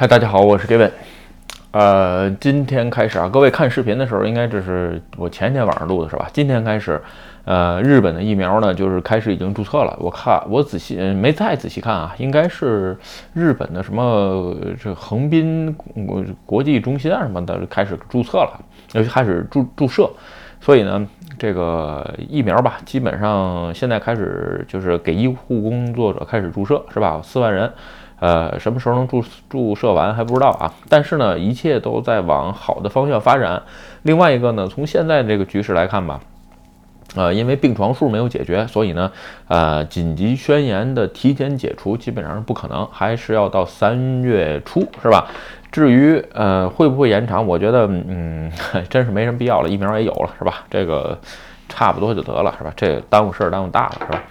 嗨，大家好，我是 Gavin。呃，今天开始啊，各位看视频的时候，应该这是我前一天晚上录的是吧？今天开始，呃，日本的疫苗呢，就是开始已经注册了。我看我仔细没太仔细看啊，应该是日本的什么这横滨国国际中心啊什么的开始注册了，尤其开始注注射。所以呢，这个疫苗吧，基本上现在开始就是给医护工作者开始注射，是吧？四万人。呃，什么时候能注注射完还不知道啊。但是呢，一切都在往好的方向发展。另外一个呢，从现在这个局势来看吧，呃，因为病床数没有解决，所以呢，呃，紧急宣言的提前解除基本上是不可能，还是要到三月初，是吧？至于呃会不会延长，我觉得嗯，真是没什么必要了，疫苗也有了，是吧？这个。差不多就得了，是吧？这耽误事儿耽误大了，是吧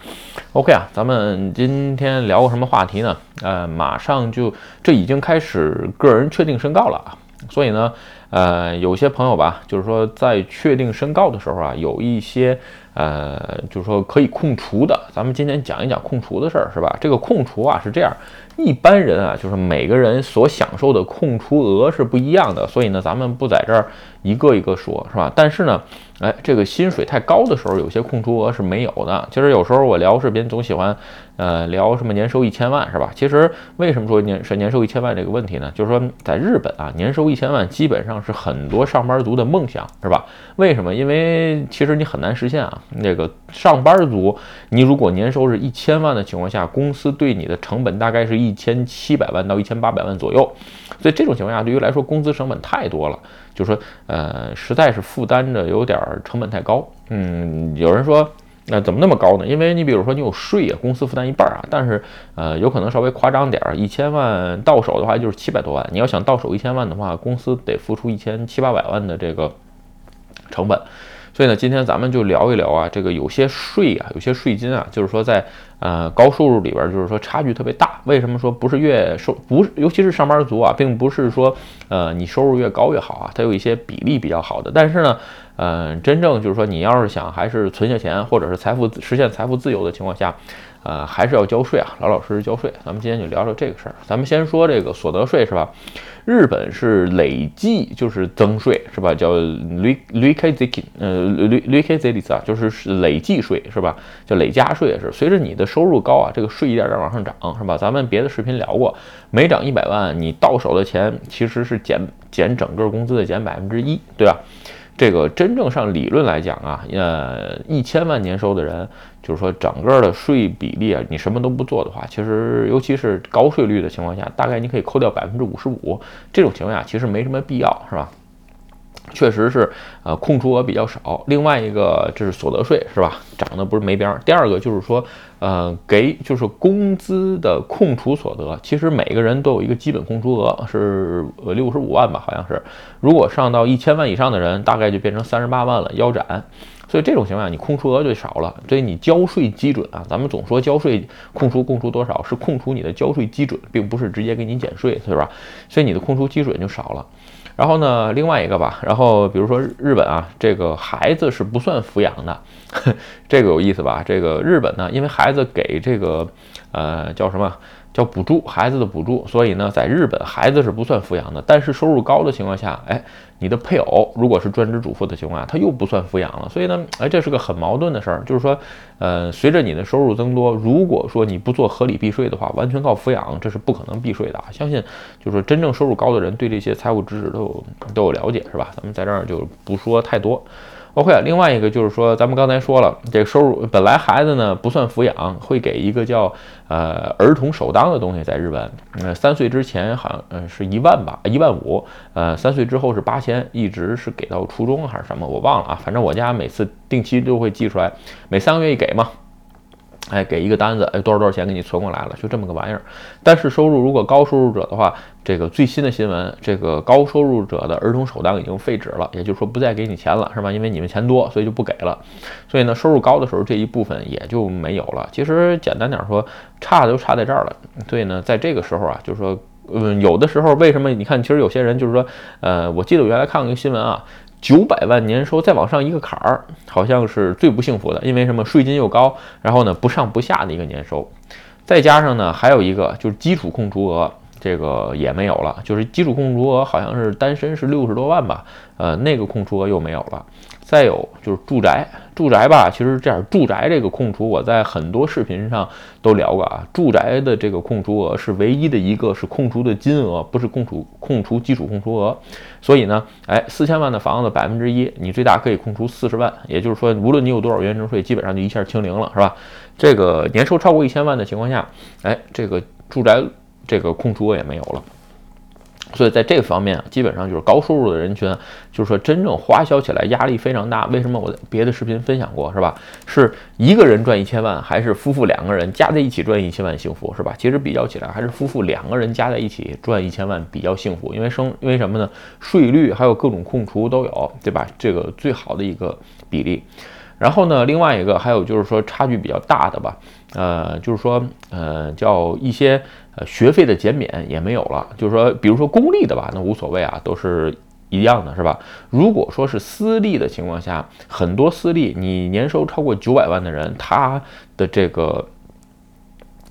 ？OK 啊，咱们今天聊个什么话题呢？呃，马上就这已经开始个人确定申告了啊，所以呢，呃，有些朋友吧，就是说在确定申告的时候啊，有一些呃，就是说可以控除的，咱们今天讲一讲控除的事儿，是吧？这个控除啊是这样，一般人啊，就是每个人所享受的控除额是不一样的，所以呢，咱们不在这儿一个一个说，是吧？但是呢。哎，这个薪水太高的时候，有些空出额是没有的。其实有时候我聊视频总喜欢，呃，聊什么年收一千万是吧？其实为什么说年是年收一千万这个问题呢？就是说在日本啊，年收一千万基本上是很多上班族的梦想，是吧？为什么？因为其实你很难实现啊。那个上班族，你如果年收是一千万的情况下，公司对你的成本大概是一千七百万到一千八百万左右。所以这种情况下，对于来说工资成本太多了。就说，呃，实在是负担着有点成本太高。嗯，有人说，那怎么那么高呢？因为你比如说你有税啊，公司负担一半啊，但是，呃，有可能稍微夸张点儿，一千万到手的话就是七百多万。你要想到手一千万的话，公司得付出一千七八百万的这个成本。所以呢，今天咱们就聊一聊啊，这个有些税啊，有些税金啊，就是说在呃高收入里边，就是说差距特别大。为什么说不是越收不是，尤其是上班族啊，并不是说呃你收入越高越好啊，它有一些比例比较好的。但是呢，呃，真正就是说你要是想还是存下钱，或者是财富实现财富自由的情况下。呃，还是要交税啊，老老实实交税。咱们今天就聊聊这个事儿。咱们先说这个所得税是吧？日本是累计就是增税是吧？叫 re rekazeki，呃，re rekazeki 啊，就是累计税是吧？叫累加税也是。随着你的收入高啊，这个税一点点往上涨是吧？咱们别的视频聊过，每涨一百万，你到手的钱其实是减减整个工资的减百分之一，对吧？这个真正上理论来讲啊，呃，一千万年收的人，就是说整个的税比例啊，你什么都不做的话，其实尤其是高税率的情况下，大概你可以扣掉百分之五十五，这种情况下其实没什么必要，是吧？确实是，呃，控除额比较少。另外一个，这是所得税，是吧？涨得不是没边儿。第二个就是说，呃，给就是工资的控除所得，其实每个人都有一个基本控除额，是呃六十五万吧，好像是。如果上到一千万以上的人，大概就变成三十八万了，腰斩。所以这种情况下，你控除额就少了。所以你交税基准啊，咱们总说交税控除控除多少，是控除你的交税基准，并不是直接给你减税，是吧？所以你的控除基准就少了。然后呢，另外一个吧，然后比如说日本啊，这个孩子是不算抚养的，这个有意思吧？这个日本呢，因为孩子给这个，呃，叫什么？叫补助孩子的补助，所以呢，在日本孩子是不算抚养的。但是收入高的情况下，哎，你的配偶如果是专职主妇的情况下，他又不算抚养了。所以呢，哎，这是个很矛盾的事儿。就是说，呃，随着你的收入增多，如果说你不做合理避税的话，完全靠抚养，这是不可能避税的。相信就是说，真正收入高的人对这些财务知识都有都有了解，是吧？咱们在这儿就不说太多。OK，另外一个就是说，咱们刚才说了，这个收入本来孩子呢不算抚养，会给一个叫呃儿童首当的东西，在日本，呃三岁之前好像呃是一万吧，一万五，呃三岁之后是八千，一直是给到初中还是什么，我忘了啊，反正我家每次定期都会寄出来，每三个月一给嘛。哎，给一个单子，哎，多少多少钱给你存过来了，就这么个玩意儿。但是收入如果高收入者的话，这个最新的新闻，这个高收入者的儿童首当已经废止了，也就是说不再给你钱了，是吧？因为你们钱多，所以就不给了。所以呢，收入高的时候这一部分也就没有了。其实简单点说，差就差在这儿了。所以呢，在这个时候啊，就是说，嗯，有的时候为什么你看，其实有些人就是说，呃，我记得我原来看过一个新闻啊。九百万年收再往上一个坎儿，好像是最不幸福的，因为什么？税金又高，然后呢不上不下的一个年收，再加上呢还有一个就是基础控除额，这个也没有了，就是基础控除额好像是单身是六十多万吧，呃，那个控除额又没有了。再有就是住宅，住宅吧，其实这样，住宅这个控除，我在很多视频上都聊过啊。住宅的这个控除额是唯一的一个是控除的金额，不是控除控除基础控除额。所以呢，哎，四千万的房子百分之一，你最大可以控除四十万，也就是说，无论你有多少原征税，基本上就一下清零了，是吧？这个年收超过一千万的情况下，哎，这个住宅这个空除额也没有了。所以在这个方面，基本上就是高收入的人群，就是说真正花销起来压力非常大。为什么我别的视频分享过，是吧？是一个人赚一千万，还是夫妇两个人加在一起赚一千万幸福，是吧？其实比较起来，还是夫妇两个人加在一起赚一千万比较幸福，因为生因为什么呢？税率还有各种控除都有，对吧？这个最好的一个比例。然后呢，另外一个还有就是说差距比较大的吧，呃，就是说呃叫一些呃。学费的减免也没有了，就是说，比如说公立的吧，那无所谓啊，都是一样的，是吧？如果说是私立的情况下，很多私立，你年收超过九百万的人，他的这个。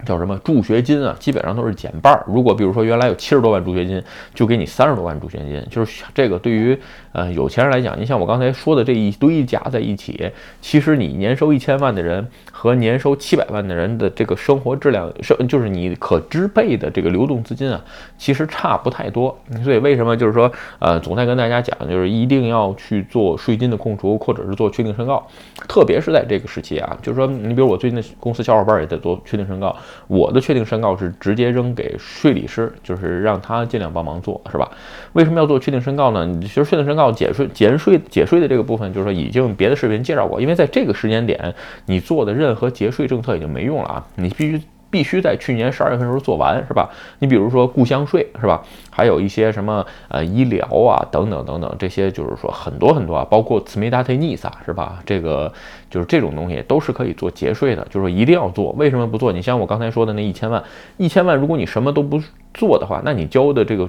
叫什么助学金啊？基本上都是减半儿。如果比如说原来有七十多万助学金，就给你三十多万助学金。就是这个对于呃有钱人来讲，你像我刚才说的这一堆加在一起，其实你年收一千万的人和年收七百万的人的这个生活质量，生就是你可支配的这个流动资金啊，其实差不太多。所以为什么就是说呃总在跟大家讲，就是一定要去做税金的控除，或者是做确定申告，特别是在这个时期啊，就是说你比如我最近的公司小伙伴也在做确定申告。我的确定申告是直接扔给税理师，就是让他尽量帮忙做，是吧？为什么要做确定申告呢？其实确定申告减税、减税、减税的这个部分，就是说已经别的视频介绍过，因为在这个时间点，你做的任何节税政策已经没用了啊，你必须。必须在去年十二月份时候做完，是吧？你比如说故乡税，是吧？还有一些什么呃医疗啊等等等等，这些就是说很多很多啊，包括慈眉达特尼撒，是吧？这个就是这种东西都是可以做节税的，就是说一定要做。为什么不做？你像我刚才说的那一千万，一千万，如果你什么都不做的话，那你交的这个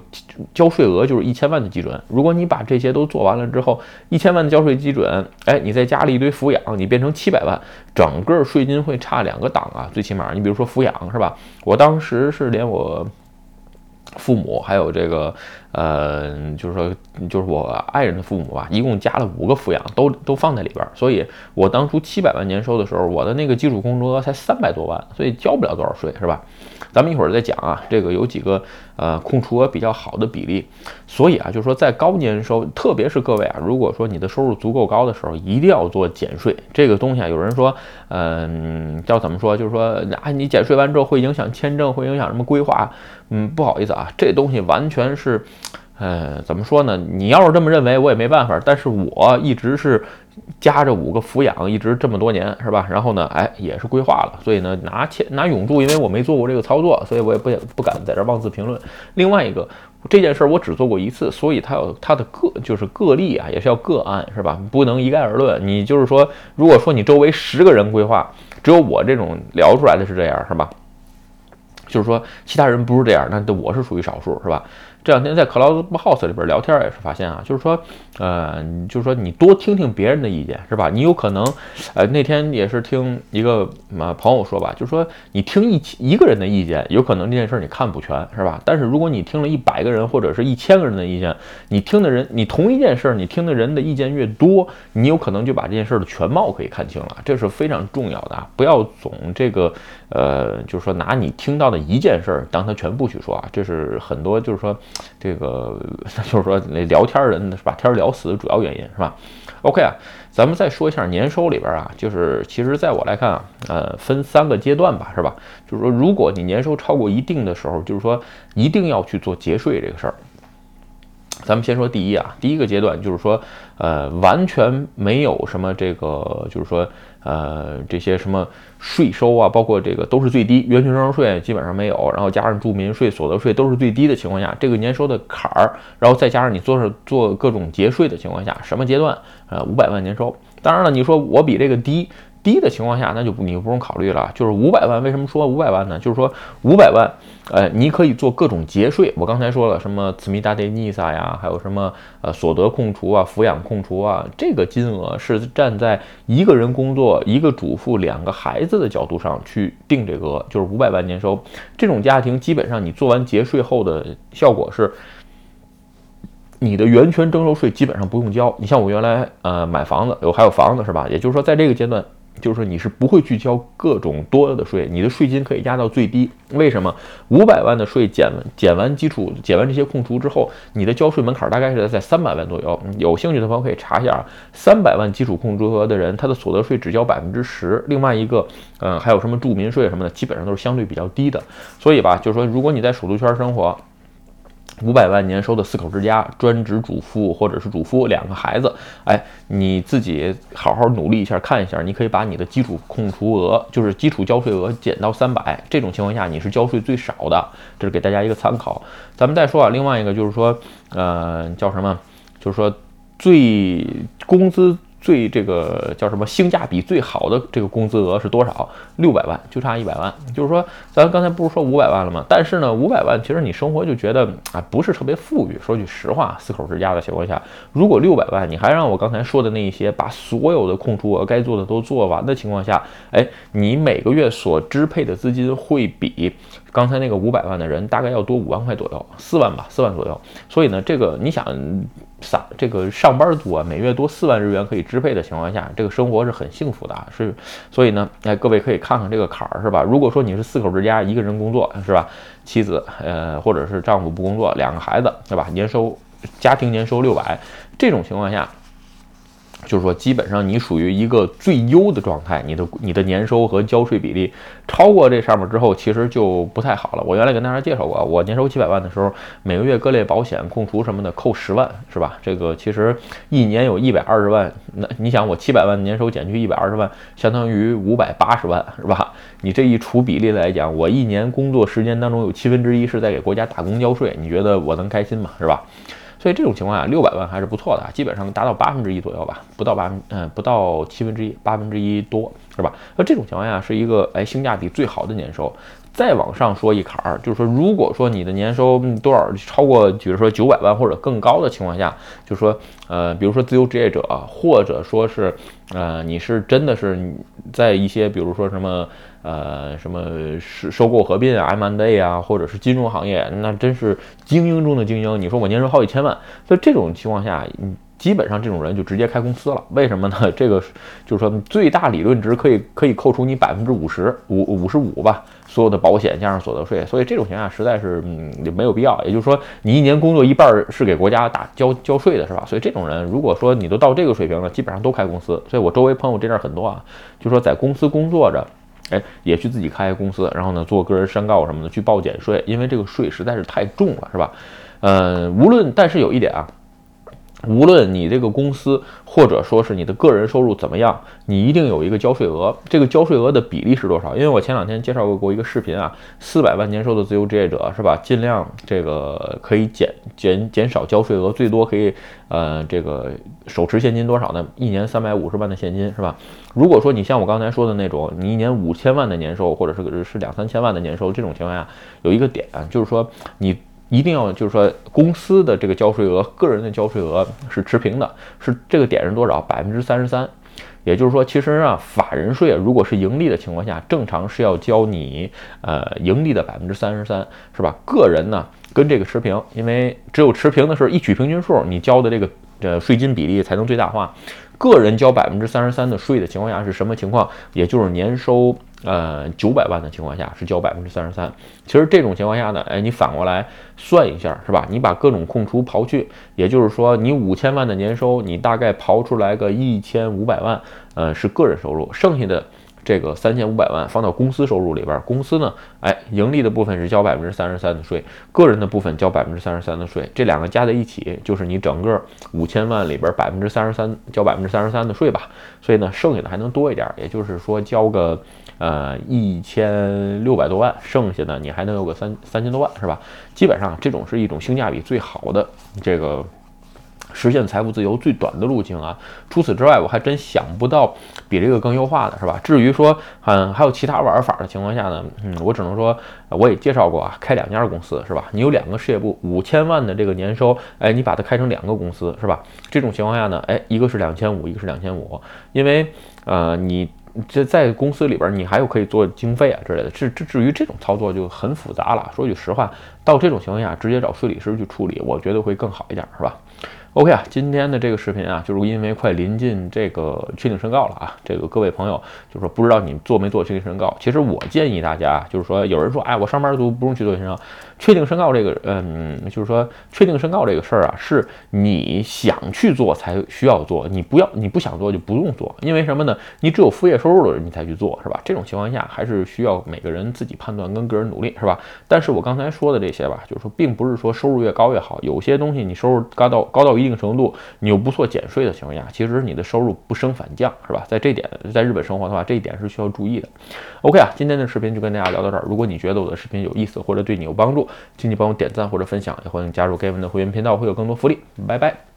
交税额就是一千万的基准。如果你把这些都做完了之后，一千万的交税基准，哎，你再加了一堆抚养，你变成七百万，整个税金会差两个档啊，最起码你比如说抚养是吧？我当时是连我父母还有这个。呃，就是说，就是我爱人的父母吧，一共加了五个抚养，都都放在里边儿。所以我当初七百万年收的时候，我的那个基础控除额才三百多万，所以交不了多少税，是吧？咱们一会儿再讲啊，这个有几个呃控除额比较好的比例。所以啊，就是说在高年收，特别是各位啊，如果说你的收入足够高的时候，一定要做减税。这个东西啊，有人说，嗯，叫怎么说？就是说啊，你减税完之后会影响签证，会影响什么规划？嗯，不好意思啊，这东西完全是。呃，怎么说呢？你要是这么认为，我也没办法。但是我一直是夹着五个抚养，一直这么多年，是吧？然后呢，哎，也是规划了。所以呢，拿钱拿永住，因为我没做过这个操作，所以我也不不敢在这妄自评论。另外一个，这件事儿我只做过一次，所以它有它的个就是个例啊，也是要个案，是吧？不能一概而论。你就是说，如果说你周围十个人规划，只有我这种聊出来的是这样，是吧？就是说，其他人不是这样，那我是属于少数，是吧？这两天在 Clubhouse 里边聊天也是发现啊，就是说，呃，就是说你多听听别人的意见，是吧？你有可能，呃，那天也是听一个嘛朋友说吧，就是说你听一一个人的意见，有可能这件事你看不全，是吧？但是如果你听了一百个人或者是一千个人的意见，你听的人，你同一件事，你听的人的意见越多，你有可能就把这件事的全貌可以看清了，这是非常重要的啊！不要总这个，呃，就是说拿你听到的一件事当它全部去说啊，这是很多就是说。这个 就是说，那聊天人把天聊死的主要原因是吧？OK 啊，咱们再说一下年收里边啊，就是其实在我来看啊，呃，分三个阶段吧，是吧？就是说，如果你年收超过一定的时候，就是说一定要去做节税这个事儿。咱们先说第一啊，第一个阶段就是说，呃，完全没有什么这个，就是说。呃，这些什么税收啊，包括这个都是最低，源泉征收税基本上没有，然后加上住民税、所得税都是最低的情况下，这个年收的坎儿，然后再加上你做做各种节税的情况下，什么阶段？呃，五百万年收。当然了，你说我比这个低，低的情况下，那就你就不用考虑了。就是五百万，为什么说五百万呢？就是说五百万，呃，你可以做各种节税。我刚才说了什么慈米大德尼萨呀，还有什么呃所得控除啊、抚养控除啊，这个金额是站在一个人工作、一个主妇、两个孩子的角度上去定这个，就是五百万年收这种家庭，基本上你做完节税后的效果是。你的源泉征收税基本上不用交。你像我原来呃买房子有还有房子是吧？也就是说在这个阶段，就是说你是不会去交各种多的税，你的税金可以压到最低。为什么？五百万的税减减完基础减完这些控除之后，你的交税门槛大概是在三百万左右。有兴趣的朋友可以查一下，三百万基础控除额的人，他的所得税只交百分之十。另外一个，嗯，还有什么住民税什么的，基本上都是相对比较低的。所以吧，就是说如果你在首都圈生活。五百万年收的四口之家，专职主妇或者是主夫，两个孩子，哎，你自己好好努力一下，看一下，你可以把你的基础控除额，就是基础交税额减到三百，这种情况下你是交税最少的，这是给大家一个参考。咱们再说啊，另外一个就是说，呃，叫什么？就是说最工资。最这个叫什么性价比最好的这个工资额是多少？六百万，就差一百万。就是说，咱刚才不是说五百万了吗？但是呢，五百万其实你生活就觉得啊，不是特别富裕。说句实话，四口之家的情况下，如果六百万，你还让我刚才说的那一些，把所有的空出额该做的都做完的情况下，哎，你每个月所支配的资金会比刚才那个五百万的人大概要多五万块左右，四万吧，四万左右。所以呢，这个你想。上这个上班族啊，每月多四万日元可以支配的情况下，这个生活是很幸福的啊，是。所以呢，哎，各位可以看看这个坎儿，是吧？如果说你是四口之家，一个人工作，是吧？妻子，呃，或者是丈夫不工作，两个孩子，对吧？年收家庭年收六百，这种情况下。就是说，基本上你属于一个最优的状态，你的你的年收和交税比例超过这上面之后，其实就不太好了。我原来跟大家介绍过，我年收七百万的时候，每个月各类保险控除什么的扣十万，是吧？这个其实一年有一百二十万，那你想我七百万年收减去一百二十万，相当于五百八十万，是吧？你这一除比例来讲，我一年工作时间当中有七分之一是在给国家打工交税，你觉得我能开心吗？是吧？所以这种情况下，六百万还是不错的，基本上达到八分之一左右吧，不到八分，嗯，不到七分之一，八分之一多，是吧？那这种情况下是一个哎性价比最好的年收。再往上说一坎儿，就是说，如果说你的年收多少超过，比如说九百万或者更高的情况下，就是说，呃，比如说自由职业者，或者说是，呃，你是真的是在一些，比如说什么，呃，什么收收购合并啊，M&A 啊，或者是金融行业，那真是精英中的精英。你说我年收好几千万，在这种情况下，嗯。基本上这种人就直接开公司了，为什么呢？这个就是说最大理论值可以可以扣除你百分之五十五五十五吧，所有的保险加上所得税，所以这种情况下实在是嗯也没有必要。也就是说你一年工作一半是给国家打交交税的是吧？所以这种人如果说你都到这个水平了，基本上都开公司。所以我周围朋友这阵很多啊，就说在公司工作着，哎也去自己开公司，然后呢做个人申告什么的去报减税，因为这个税实在是太重了是吧？嗯，无论但是有一点啊。无论你这个公司或者说是你的个人收入怎么样，你一定有一个交税额。这个交税额的比例是多少？因为我前两天介绍过一个视频啊，四百万年收的自由职业者是吧？尽量这个可以减减减少交税额，最多可以呃这个手持现金多少呢？一年三百五十万的现金是吧？如果说你像我刚才说的那种，你一年五千万的年收，或者是是两三千万的年收，这种情况下有一个点就是说你。一定要就是说，公司的这个交税额，个人的交税额是持平的，是这个点是多少？百分之三十三。也就是说，其实啊，法人税如果是盈利的情况下，正常是要交你呃盈利的百分之三十三，是吧？个人呢跟这个持平，因为只有持平的时候，一取平均数，你交的这个这税金比例才能最大化。个人交百分之三十三的税的情况下是什么情况？也就是年收呃九百万的情况下是交百分之三十三。其实这种情况下呢，哎，你反过来算一下是吧？你把各种空除刨去，也就是说你五千万的年收，你大概刨出来个一千五百万，呃，是个人收入，剩下的。这个三千五百万放到公司收入里边，公司呢，哎，盈利的部分是交百分之三十三的税，个人的部分交百分之三十三的税，这两个加在一起就是你整个五千万里边百分之三十三交百分之三十三的税吧。所以呢，剩下的还能多一点，也就是说交个呃一千六百多万，剩下的你还能有个三三千多万，是吧？基本上这种是一种性价比最好的这个。实现财富自由最短的路径啊。除此之外，我还真想不到比这个更优化的，是吧？至于说，嗯，还有其他玩法的情况下呢，嗯，我只能说，我也介绍过啊，开两家公司，是吧？你有两个事业部，五千万的这个年收，哎，你把它开成两个公司，是吧？这种情况下呢，哎，一个是两千五，一个是两千五，因为，呃，你。这在公司里边，你还有可以做经费啊之类的。至至至于这种操作就很复杂了。说句实话，到这种情况下，直接找税理师去处理，我觉得会更好一点，是吧？OK 啊，今天的这个视频啊，就是因为快临近这个确定申告了啊，这个各位朋友就是说不知道你做没做确定申告。其实我建议大家，就是说有人说，哎，我上班族不用去做申告。确定申告这个，嗯，就是说确定申告这个事儿啊，是你想去做才需要做，你不要你不想做就不用做。因为什么呢？你只有副业收入的人你才去做，是吧？这种情况下还是需要每个人自己判断跟个人努力，是吧？但是我刚才说的这些吧，就是说并不是说收入越高越好，有些东西你收入高到高到。一定程度，你又不做减税的情况下，其实你的收入不升反降，是吧？在这点，在日本生活的话，这一点是需要注意的。OK 啊，今天的视频就跟大家聊到这儿。如果你觉得我的视频有意思或者对你有帮助，请你帮我点赞或者分享，也欢迎加入 Gavin 的会员频道，会有更多福利。拜拜。